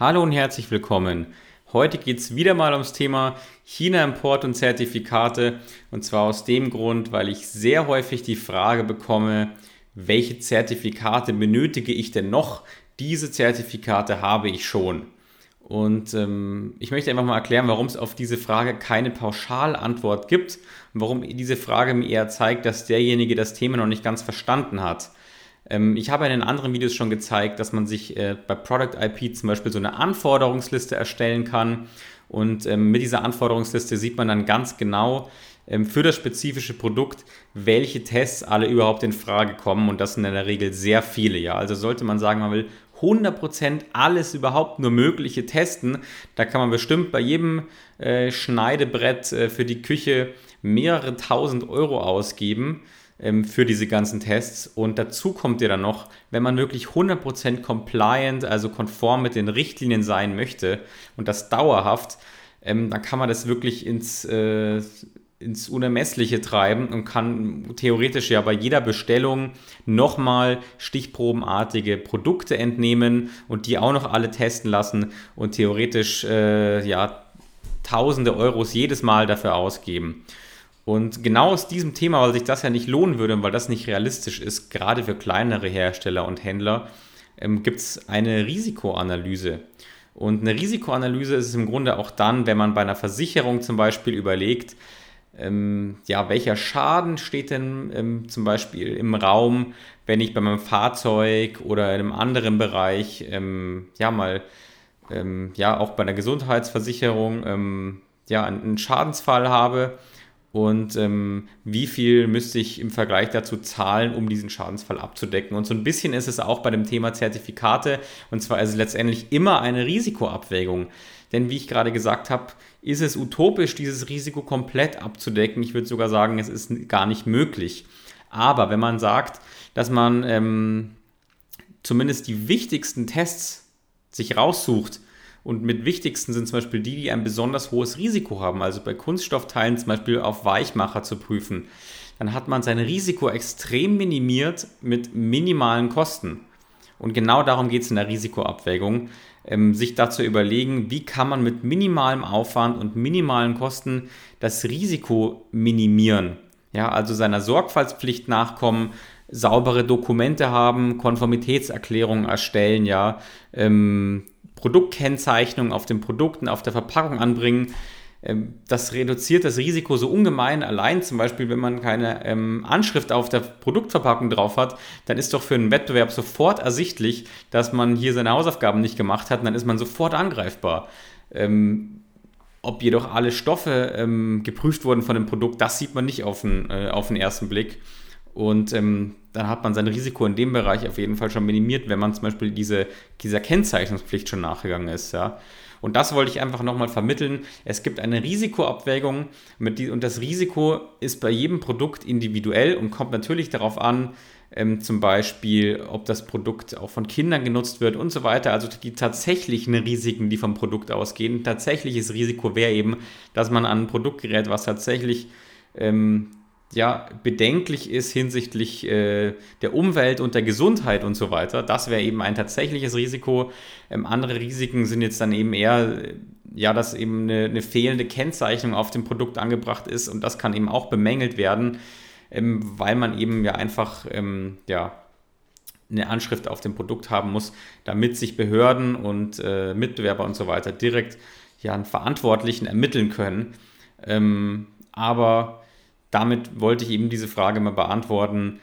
Hallo und herzlich willkommen. Heute geht es wieder mal ums Thema China-Import und Zertifikate. Und zwar aus dem Grund, weil ich sehr häufig die Frage bekomme, welche Zertifikate benötige ich denn noch? Diese Zertifikate habe ich schon. Und ähm, ich möchte einfach mal erklären, warum es auf diese Frage keine Pauschalantwort gibt und warum diese Frage mir eher zeigt, dass derjenige das Thema noch nicht ganz verstanden hat. Ähm, ich habe in den anderen Videos schon gezeigt, dass man sich äh, bei Product IP zum Beispiel so eine Anforderungsliste erstellen kann. Und ähm, mit dieser Anforderungsliste sieht man dann ganz genau ähm, für das spezifische Produkt, welche Tests alle überhaupt in Frage kommen. Und das sind in der Regel sehr viele. Ja, also sollte man sagen, man will 100% alles überhaupt nur Mögliche testen. Da kann man bestimmt bei jedem äh, Schneidebrett äh, für die Küche mehrere tausend Euro ausgeben ähm, für diese ganzen Tests. Und dazu kommt ja dann noch, wenn man wirklich 100% compliant, also konform mit den Richtlinien sein möchte und das dauerhaft, ähm, dann kann man das wirklich ins, äh, ins Unermessliche treiben und kann theoretisch ja bei jeder Bestellung nochmal stichprobenartige Produkte entnehmen und die auch noch alle testen lassen und theoretisch äh, ja tausende Euros jedes Mal dafür ausgeben. Und genau aus diesem Thema, weil sich das ja nicht lohnen würde und weil das nicht realistisch ist, gerade für kleinere Hersteller und Händler, ähm, gibt es eine Risikoanalyse. Und eine Risikoanalyse ist es im Grunde auch dann, wenn man bei einer Versicherung zum Beispiel überlegt, ähm, ja, welcher Schaden steht denn ähm, zum Beispiel im Raum, wenn ich bei meinem Fahrzeug oder in einem anderen Bereich, ähm, ja, mal, ähm, ja, auch bei einer Gesundheitsversicherung, ähm, ja, einen Schadensfall habe und ähm, wie viel müsste ich im Vergleich dazu zahlen, um diesen Schadensfall abzudecken. Und so ein bisschen ist es auch bei dem Thema Zertifikate und zwar ist es letztendlich immer eine Risikoabwägung. Denn wie ich gerade gesagt habe, ist es utopisch, dieses Risiko komplett abzudecken. Ich würde sogar sagen, es ist gar nicht möglich. Aber wenn man sagt, dass man ähm, zumindest die wichtigsten Tests sich raussucht, und mit wichtigsten sind zum Beispiel die, die ein besonders hohes Risiko haben. Also bei Kunststoffteilen zum Beispiel auf Weichmacher zu prüfen. Dann hat man sein Risiko extrem minimiert mit minimalen Kosten. Und genau darum geht es in der Risikoabwägung, ähm, sich dazu überlegen, wie kann man mit minimalem Aufwand und minimalen Kosten das Risiko minimieren. Ja, also seiner Sorgfaltspflicht nachkommen, saubere Dokumente haben, Konformitätserklärungen erstellen, ja, ähm, Produktkennzeichnung auf den Produkten, auf der Verpackung anbringen. Ähm, das reduziert das Risiko so ungemein. Allein zum Beispiel, wenn man keine ähm, Anschrift auf der Produktverpackung drauf hat, dann ist doch für einen Wettbewerb sofort ersichtlich, dass man hier seine Hausaufgaben nicht gemacht hat. Und dann ist man sofort angreifbar. Ähm, ob jedoch alle Stoffe ähm, geprüft wurden von dem Produkt, das sieht man nicht auf den, äh, auf den ersten Blick. Und ähm, dann hat man sein Risiko in dem Bereich auf jeden Fall schon minimiert, wenn man zum Beispiel diese, dieser Kennzeichnungspflicht schon nachgegangen ist. Ja. Und das wollte ich einfach nochmal vermitteln. Es gibt eine Risikoabwägung die, und das Risiko ist bei jedem Produkt individuell und kommt natürlich darauf an, ähm, zum Beispiel, ob das Produkt auch von Kindern genutzt wird und so weiter. Also die tatsächlichen Risiken, die vom Produkt ausgehen. Tatsächliches Risiko wäre eben, dass man an ein Produkt gerät, was tatsächlich ähm, ja, bedenklich ist hinsichtlich äh, der Umwelt und der Gesundheit und so weiter. Das wäre eben ein tatsächliches Risiko. Ähm, andere Risiken sind jetzt dann eben eher, ja, dass eben eine, eine, fehlende Kennzeichnung auf dem Produkt angebracht ist und das kann eben auch bemängelt werden, ähm, weil man eben ja einfach, ähm, ja, eine Anschrift auf dem Produkt haben muss, damit sich Behörden und äh, Mitbewerber und so weiter direkt ja einen Verantwortlichen ermitteln können. Ähm, aber damit wollte ich eben diese Frage mal beantworten,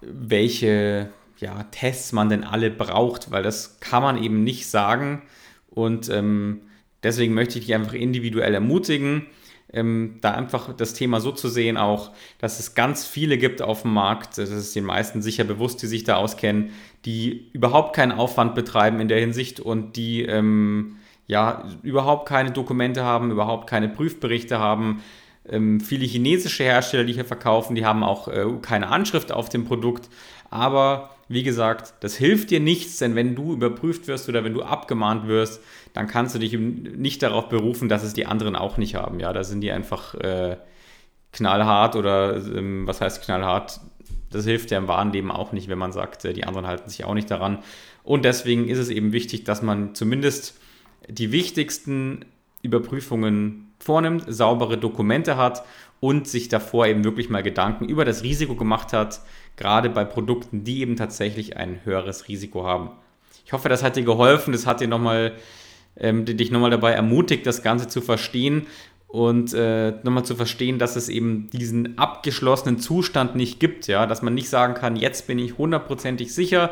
welche ja, Tests man denn alle braucht, weil das kann man eben nicht sagen. Und ähm, deswegen möchte ich dich einfach individuell ermutigen, ähm, da einfach das Thema so zu sehen, auch, dass es ganz viele gibt auf dem Markt, das ist den meisten sicher bewusst, die sich da auskennen, die überhaupt keinen Aufwand betreiben in der Hinsicht und die ähm, ja überhaupt keine Dokumente haben, überhaupt keine Prüfberichte haben, ähm, viele chinesische Hersteller, die hier verkaufen, die haben auch äh, keine Anschrift auf dem Produkt. Aber wie gesagt, das hilft dir nichts, denn wenn du überprüft wirst oder wenn du abgemahnt wirst, dann kannst du dich nicht darauf berufen, dass es die anderen auch nicht haben. Ja, da sind die einfach äh, knallhart oder ähm, was heißt knallhart? Das hilft ja im wahren Leben auch nicht, wenn man sagt, äh, die anderen halten sich auch nicht daran. Und deswegen ist es eben wichtig, dass man zumindest die wichtigsten Überprüfungen vornimmt, saubere Dokumente hat und sich davor eben wirklich mal Gedanken über das Risiko gemacht hat, gerade bei Produkten, die eben tatsächlich ein höheres Risiko haben. Ich hoffe, das hat dir geholfen, das hat dir nochmal, ähm, dich nochmal dabei ermutigt, das Ganze zu verstehen und äh, nochmal zu verstehen, dass es eben diesen abgeschlossenen Zustand nicht gibt, ja, dass man nicht sagen kann, jetzt bin ich hundertprozentig sicher,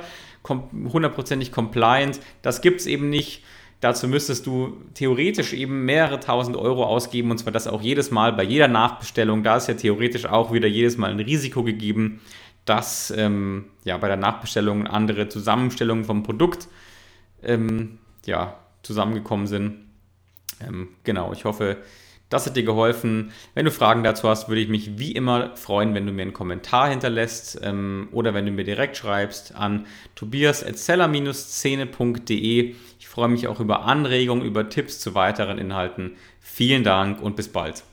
hundertprozentig compliant, das gibt es eben nicht Dazu müsstest du theoretisch eben mehrere tausend Euro ausgeben und zwar das auch jedes Mal bei jeder Nachbestellung. Da ist ja theoretisch auch wieder jedes Mal ein Risiko gegeben, dass ähm, ja, bei der Nachbestellung andere Zusammenstellungen vom Produkt ähm, ja, zusammengekommen sind. Ähm, genau, ich hoffe, das hat dir geholfen. Wenn du Fragen dazu hast, würde ich mich wie immer freuen, wenn du mir einen Kommentar hinterlässt ähm, oder wenn du mir direkt schreibst an tobias.seller-szene.de. Ich freue mich auch über Anregungen, über Tipps zu weiteren Inhalten. Vielen Dank und bis bald.